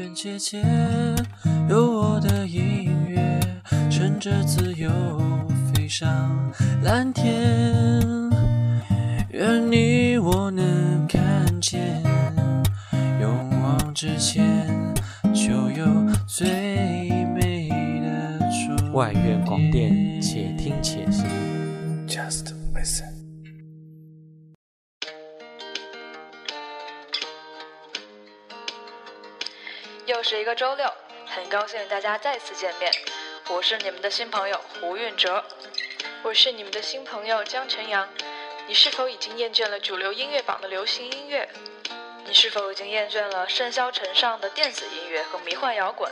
远姐姐，有我的音乐，乘着自由飞上蓝天。愿你我能看见，勇往直前，就有最美的外院广电，且听且行。Just listen。又是一个周六，很高兴大家再次见面。我是你们的新朋友胡运哲。我是你们的新朋友江晨阳。你是否已经厌倦了主流音乐榜的流行音乐？你是否已经厌倦了喧嚣尘上的电子音乐和迷幻摇滚？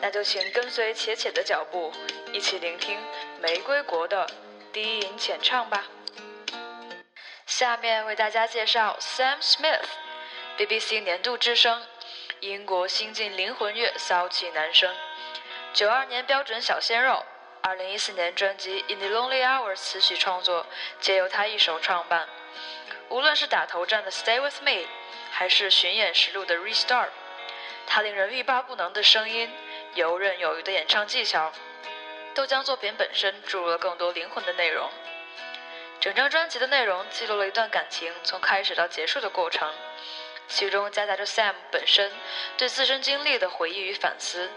那就请跟随且且的脚步，一起聆听玫瑰国的低吟浅唱吧。下面为大家介绍 Sam Smith，BBC 年度之声，英国新晋灵魂乐骚气男声，九二年标准小鲜肉。二零一四年专辑《In the Lonely Hours》词曲创作皆由他一手创办。无论是打头阵的《Stay with Me》，还是巡演实录的《Restart》，他令人欲罢不能的声音、游刃有余的演唱技巧，都将作品本身注入了更多灵魂的内容。整张专辑的内容记录了一段感情从开始到结束的过程，其中夹杂着 Sam 本身对自身经历的回忆与反思。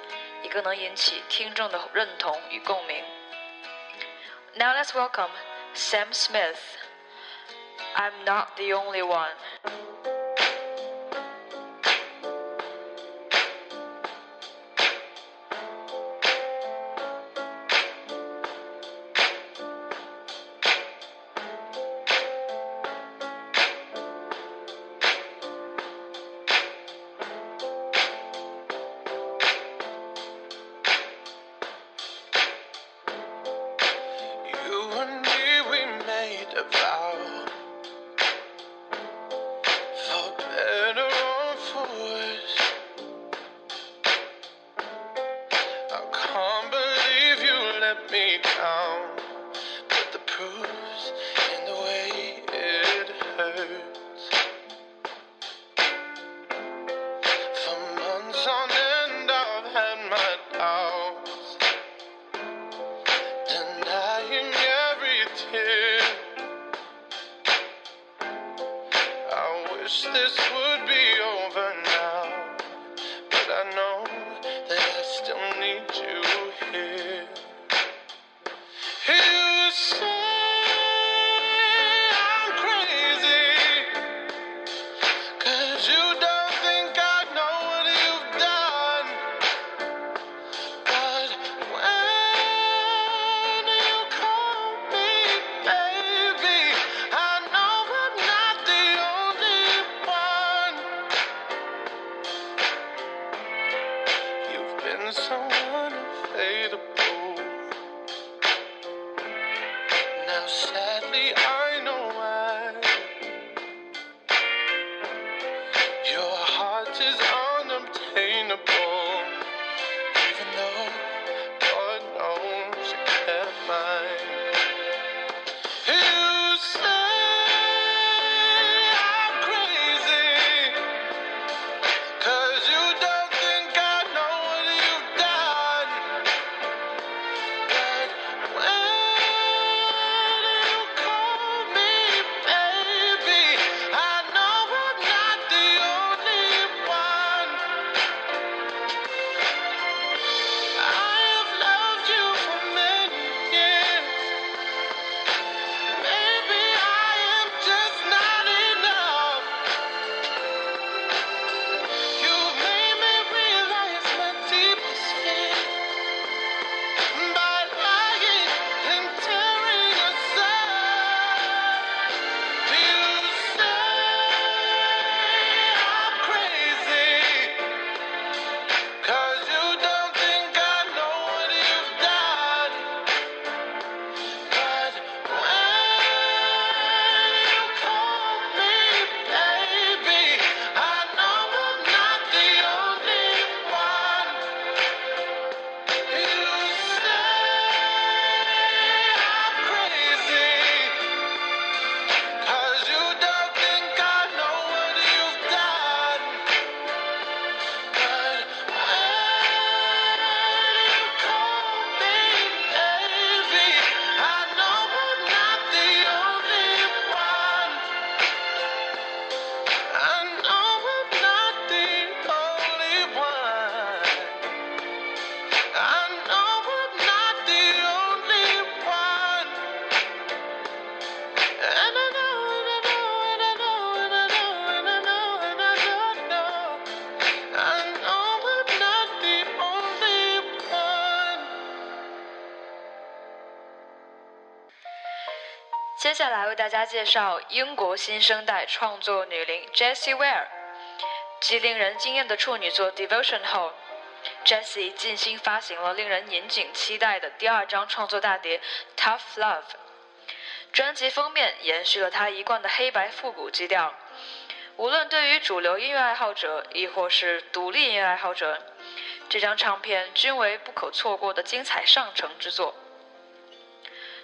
也更能引起听众的认同与共鸣。Now let's welcome Sam Smith. I'm not the only one. Down. 为大家介绍英国新生代创作女伶 Jessie Ware。继令人惊艳的处女作《Devotion》后，Jessie 尽心发行了令人引颈期待的第二张创作大碟《Tough Love》。专辑封面延续了她一贯的黑白复古基调。无论对于主流音乐爱好者，亦或是独立音乐爱好者，这张唱片均为不可错过的精彩上乘之作。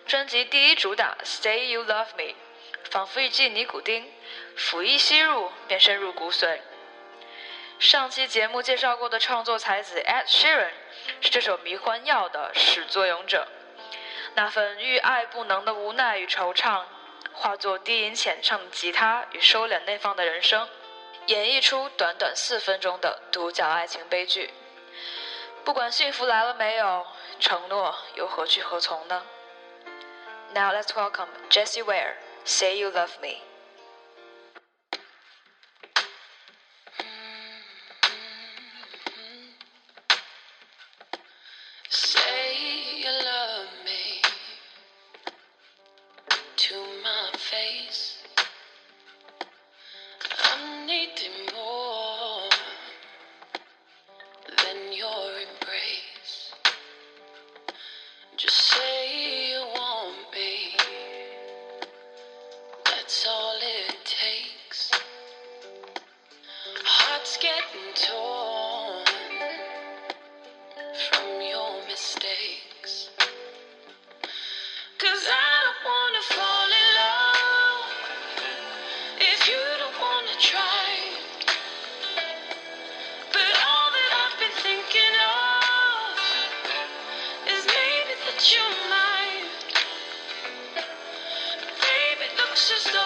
专辑第一主打《Say You Love Me》，仿佛一记尼古丁，抚一吸入便深入骨髓。上期节目介绍过的创作才子 Ed Sheeran 是这首迷幻药的始作俑者，那份欲爱不能的无奈与惆怅。化作低吟浅唱的吉他与收敛内放的人声，演绎出短短四分钟的独角爱情悲剧。不管幸福来了没有，承诺又何去何从呢？Now let's welcome Jessie Ware. Say you love me. just a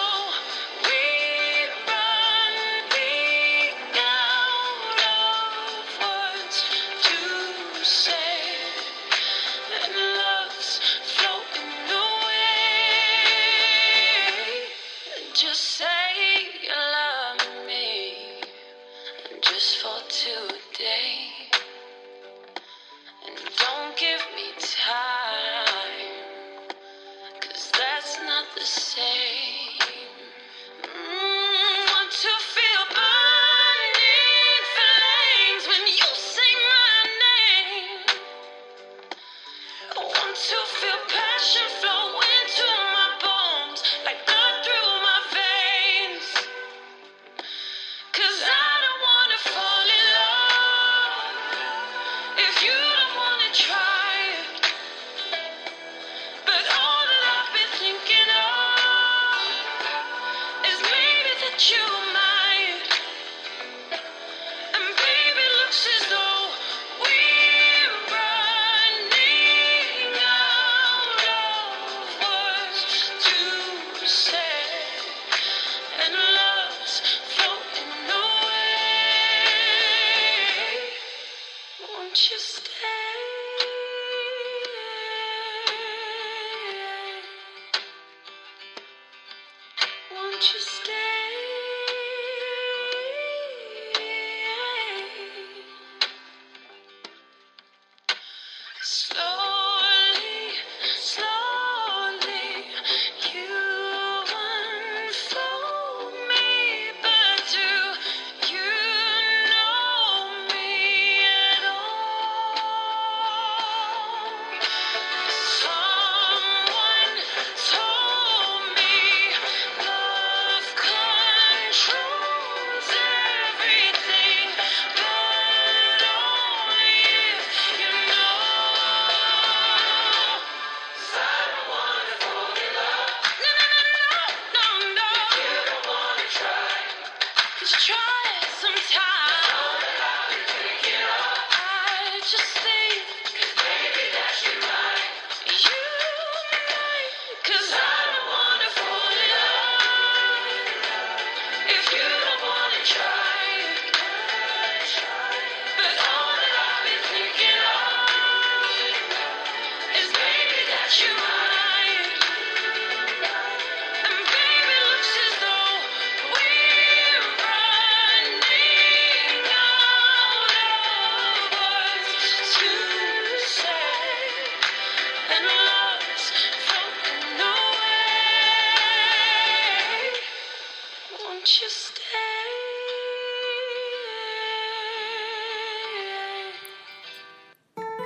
just stay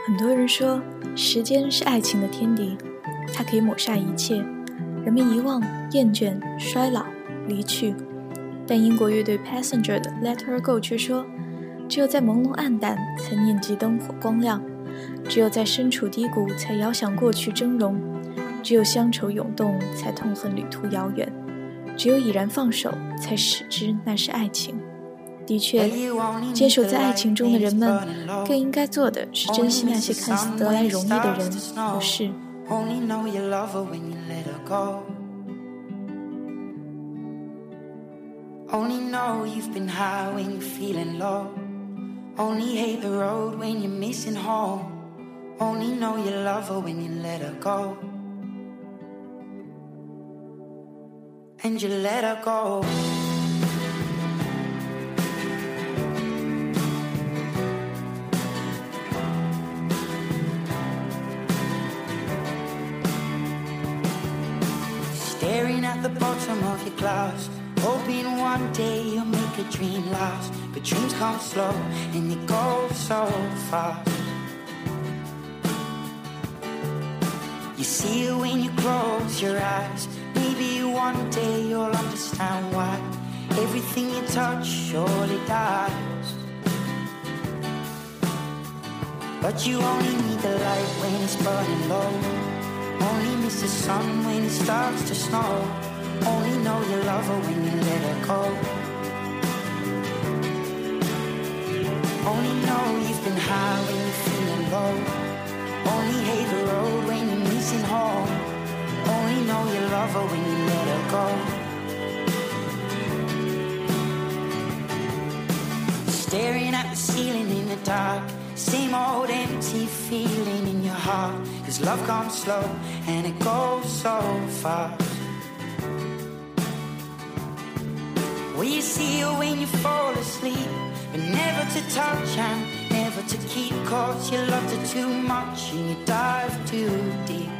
很多人说时间是爱情的天敌，它可以抹杀一切，人们遗忘、厌倦、衰老、离去，但英国乐队 Passenger 的 let her go 却说只有在朦胧暗淡才念及灯火光亮，只有在身处低谷才遥想过去峥嵘，只有乡愁涌动才痛恨旅途遥远。只有已然放手，才使之那是爱情。的确，坚守在爱情中的人们，更应该做的是珍惜那些看似得来容易的人和事。Only know you've been high when you're feeling low. Only hate the road when you're missing home. Only know you love her when you let her go. And you let her go. Staring at the bottom of your glass Hoping one day you'll make a dream last. But dreams come slow and they go so fast. You see it when you close your eyes. Maybe one day you'll understand why everything you touch surely dies. But you only need the light when it's burning low. Only miss the sun when it starts to snow. Only know you love her when you let her go. Only know you've been high when you're feeling low. Only hate the road know you love her when you let her go. Staring at the ceiling in the dark. Same old empty feeling in your heart. Cause love comes slow and it goes so fast. Will you see her when you fall asleep? But never to touch and never to keep Cause you loved her too much and you dive too deep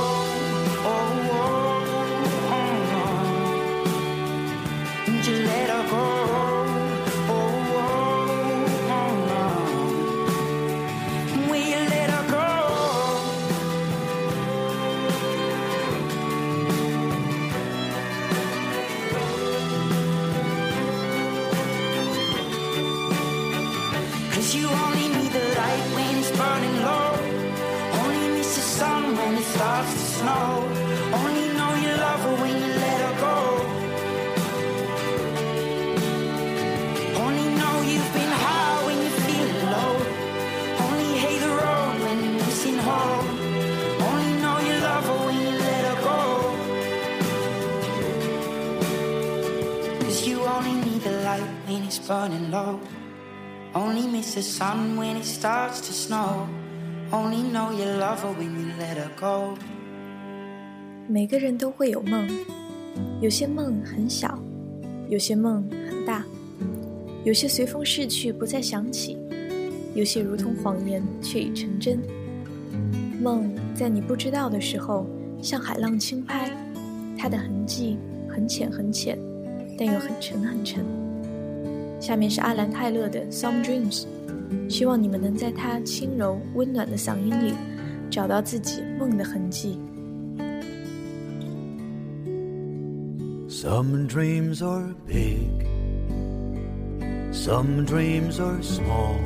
Let her go. burning low. Only miss the sun when it starts to snow. Only know you love her when you let her go. 每个人都会有梦，有些梦很小，有些梦很大，有些随风逝去不再想起，有些如同谎言却已成真。梦在你不知道的时候，像海浪轻拍，它的痕迹很浅很浅，但又很沉很沉。下面是阿兰泰勒的《Some Dreams》，希望你们能在他轻柔温暖的嗓音里找到自己梦的痕迹。Some dreams are big, some dreams are small,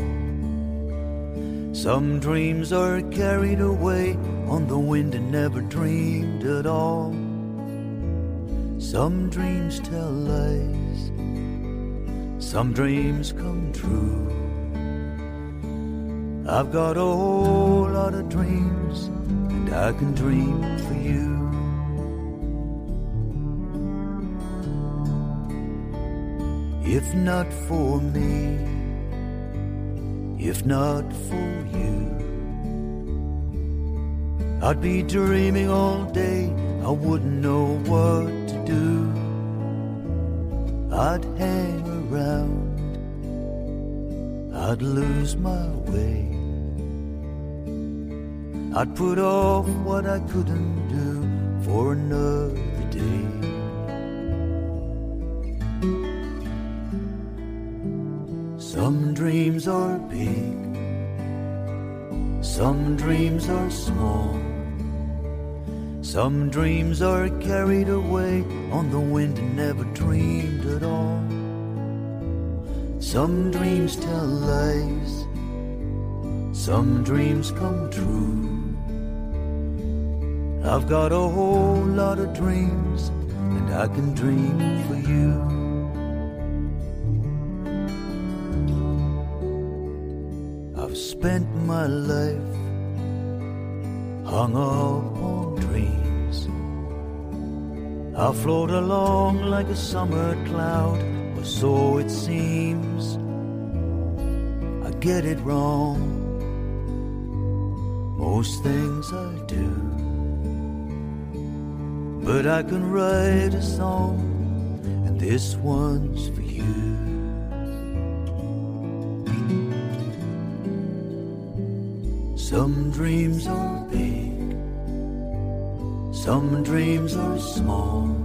some dreams are carried away on the wind and never dreamed at all. Some dreams tell lies. Some dreams come true. I've got a whole lot of dreams, and I can dream for you. If not for me, if not for you, I'd be dreaming all day, I wouldn't know what to do. I'd I'd lose my way. I'd put off what I couldn't do for another day. Some dreams are big, some dreams are small. Some dreams are carried away on the wind and never dreamed at all. Some dreams tell lies, some dreams come true. I've got a whole lot of dreams, and I can dream for you. I've spent my life hung up on dreams. I float along like a summer cloud, so it seems. I get it wrong, most things I do. But I can write a song, and this one's for you. Some dreams are big, some dreams are small.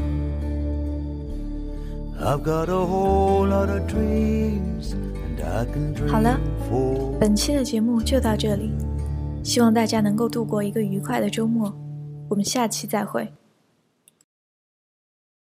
好了 for 本期的节目就到这里，希望大家能够度过一个愉快的周末。我们下期再会。